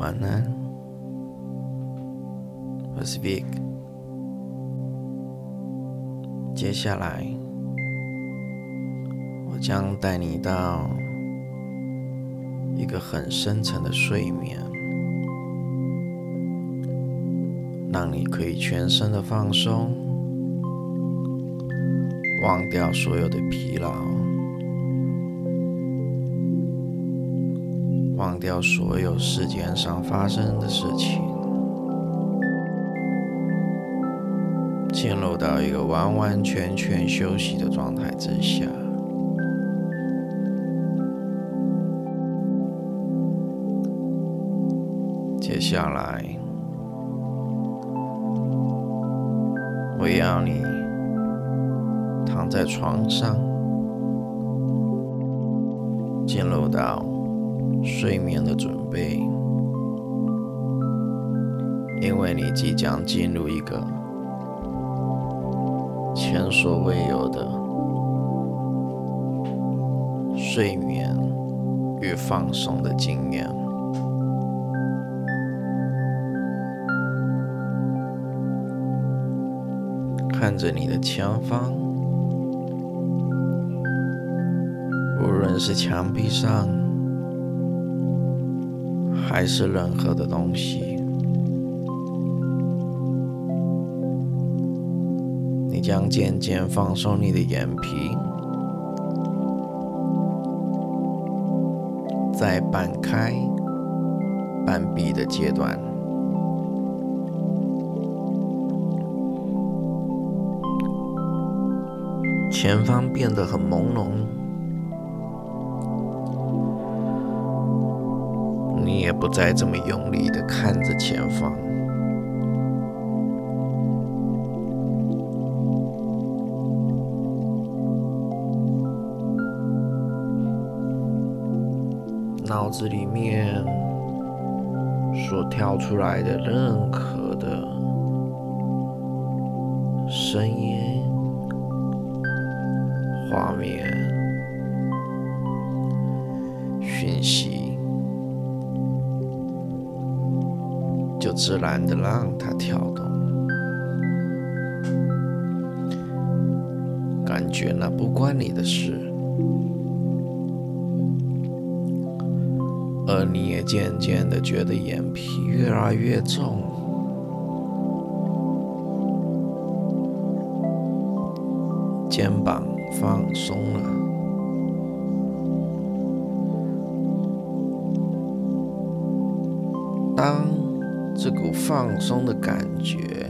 晚安，我是 Vic。接下来，我将带你到一个很深层的睡眠，让你可以全身的放松，忘掉所有的疲劳。忘掉所有世间上发生的事情，进入到一个完完全全休息的状态之下。接下来，我要你躺在床上，进入到。睡眠的准备，因为你即将进入一个前所未有的睡眠与放松的经验。看着你的前方，无论是墙壁上。还是任何的东西，你将渐渐放松你的眼皮，在半开半闭的阶段，前方变得很朦胧。不再这么用力的看着前方，脑子里面所跳出来的任何的声音、画面、就自然的让它跳动，感觉那不关你的事，而你也渐渐的觉得眼皮越来越重，肩膀放松了，当。这股放松的感觉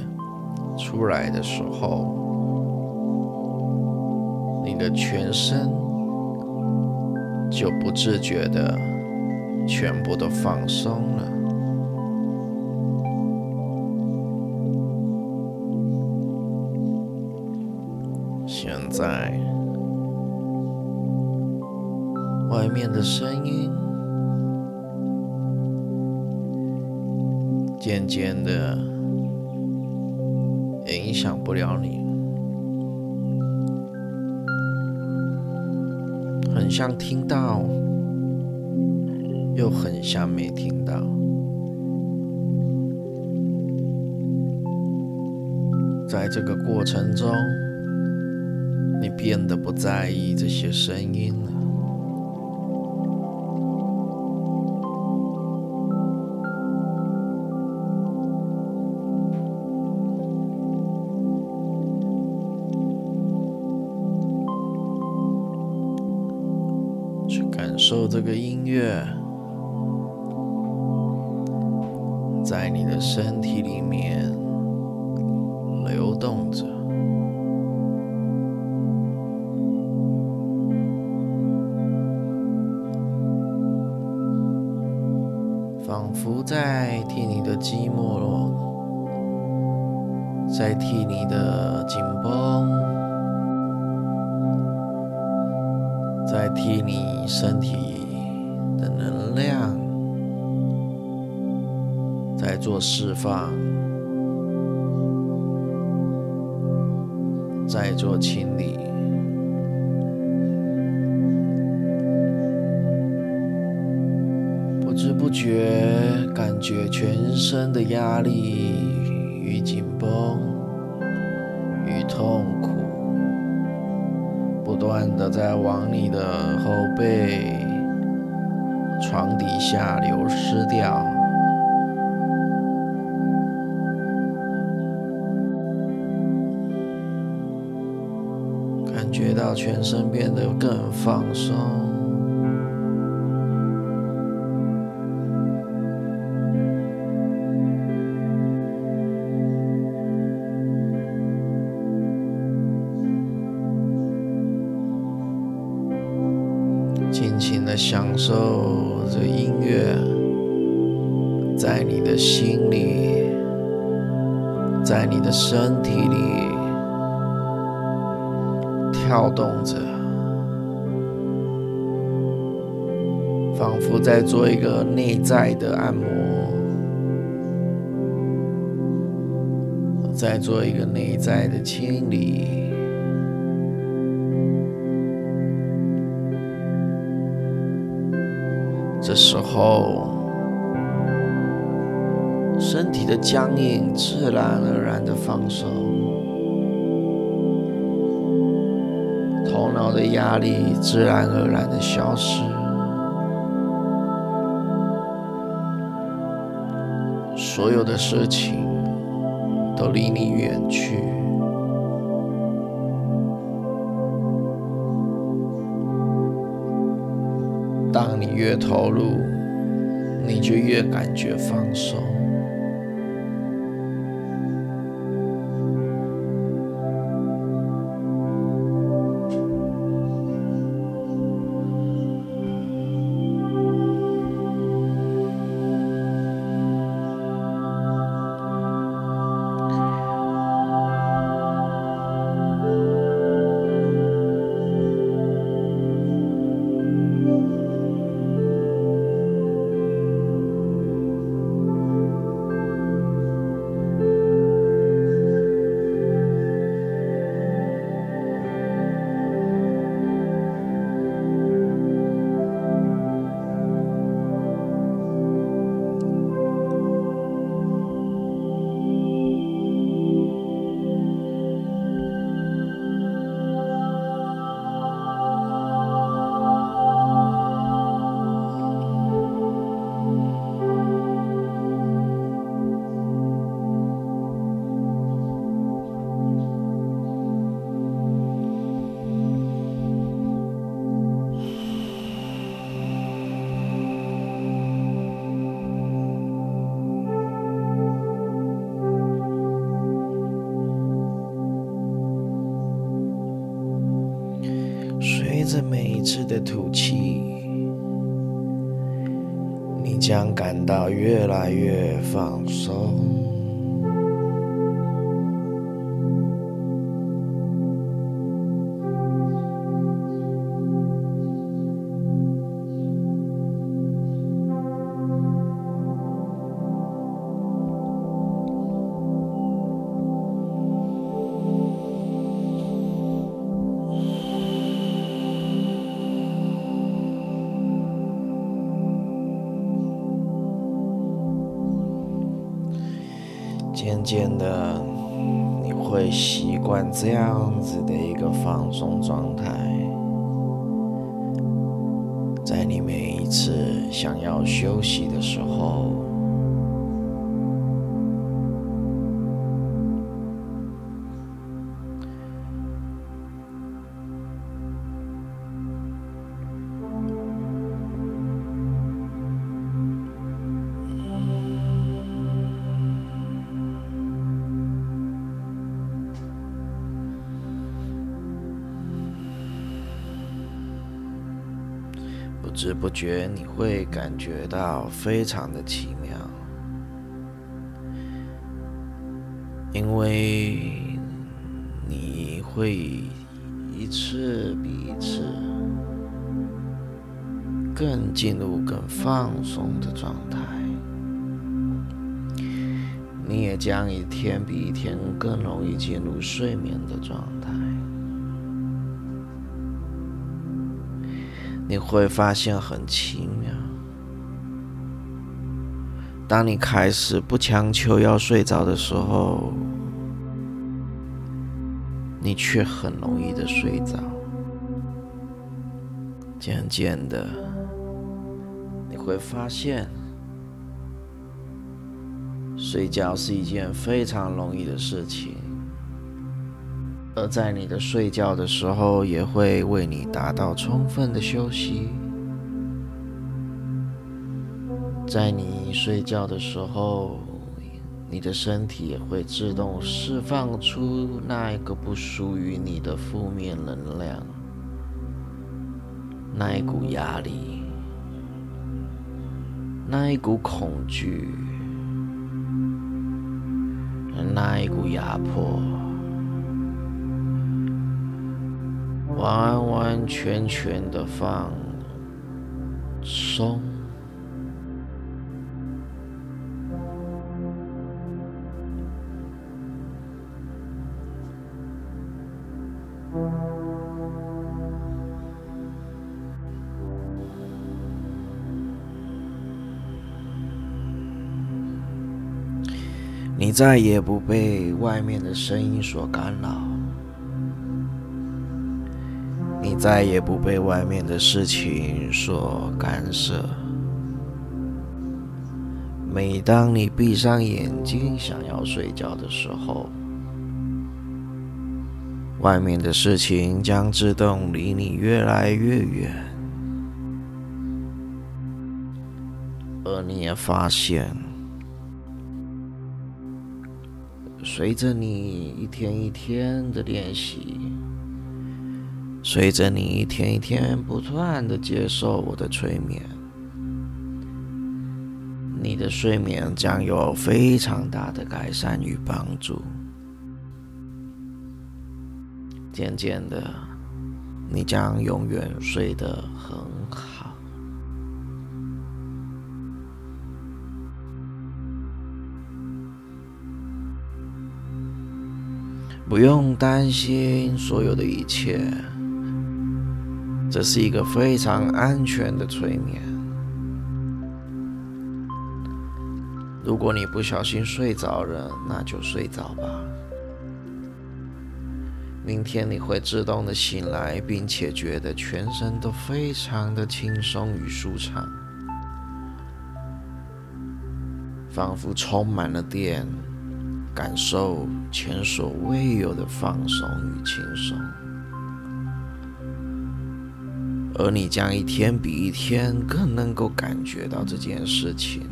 出来的时候，你的全身就不自觉的全部都放松了。现在，外面的声音。渐渐的，影响不了你，很像听到，又很像没听到。在这个过程中，你变得不在意这些声音了。受这个音乐在你的身体里面流动着，仿佛在替你的寂寞，在替你的紧绷。在替你身体的能量在做释放，在做清理，不知不觉感觉全身的压力在往你的后背、床底下流失掉。感觉到全身变得更放松，的享受这音乐在你的心里，在你的身体里。跳动着，仿佛在做一个内在的按摩，在做一个内在的清理。的时候，身体的僵硬自然而然的放松。头脑的压力自然而然的消失，所有的事情都离你远去。越投入，你就越感觉放松。着每一次的吐气，你将感到越来越放松。渐渐的，你会习惯这样子的一个放松状态。在你每一次想要休息的时候。不知不觉，你会感觉到非常的奇妙，因为你会一次比一次更进入更放松的状态，你也将一天比一天更容易进入睡眠的状态。你会发现很奇妙，当你开始不强求要睡着的时候，你却很容易的睡着。渐渐的，你会发现，睡觉是一件非常容易的事情。而在你的睡觉的时候，也会为你达到充分的休息。在你睡觉的时候，你的身体也会自动释放出那一个不属于你的负面能量，那一股压力，那一股恐惧，那一股压迫。完完全全的放松。你再也不被外面的声音所干扰。再也不被外面的事情所干涉。每当你闭上眼睛想要睡觉的时候，外面的事情将自动离你越来越远，而你也发现，随着你一天一天的练习。随着你一天一天不断的接受我的催眠，你的睡眠将有非常大的改善与帮助。渐渐的，你将永远睡得很好，不用担心所有的一切。这是一个非常安全的催眠。如果你不小心睡着了，那就睡着吧。明天你会自动的醒来，并且觉得全身都非常的轻松与舒畅，仿佛充满了电，感受前所未有的放松与轻松。而你将一天比一天更能够感觉到这件事情，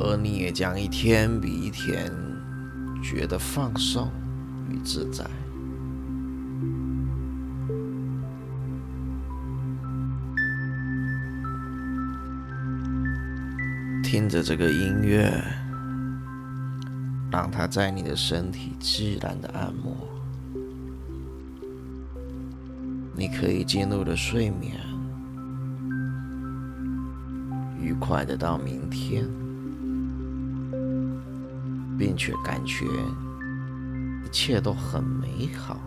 而你也将一天比一天觉得放松与自在。听着这个音乐，让它在你的身体自然的按摩。你可以进入了睡眠，愉快的到明天，并且感觉一切都很美好。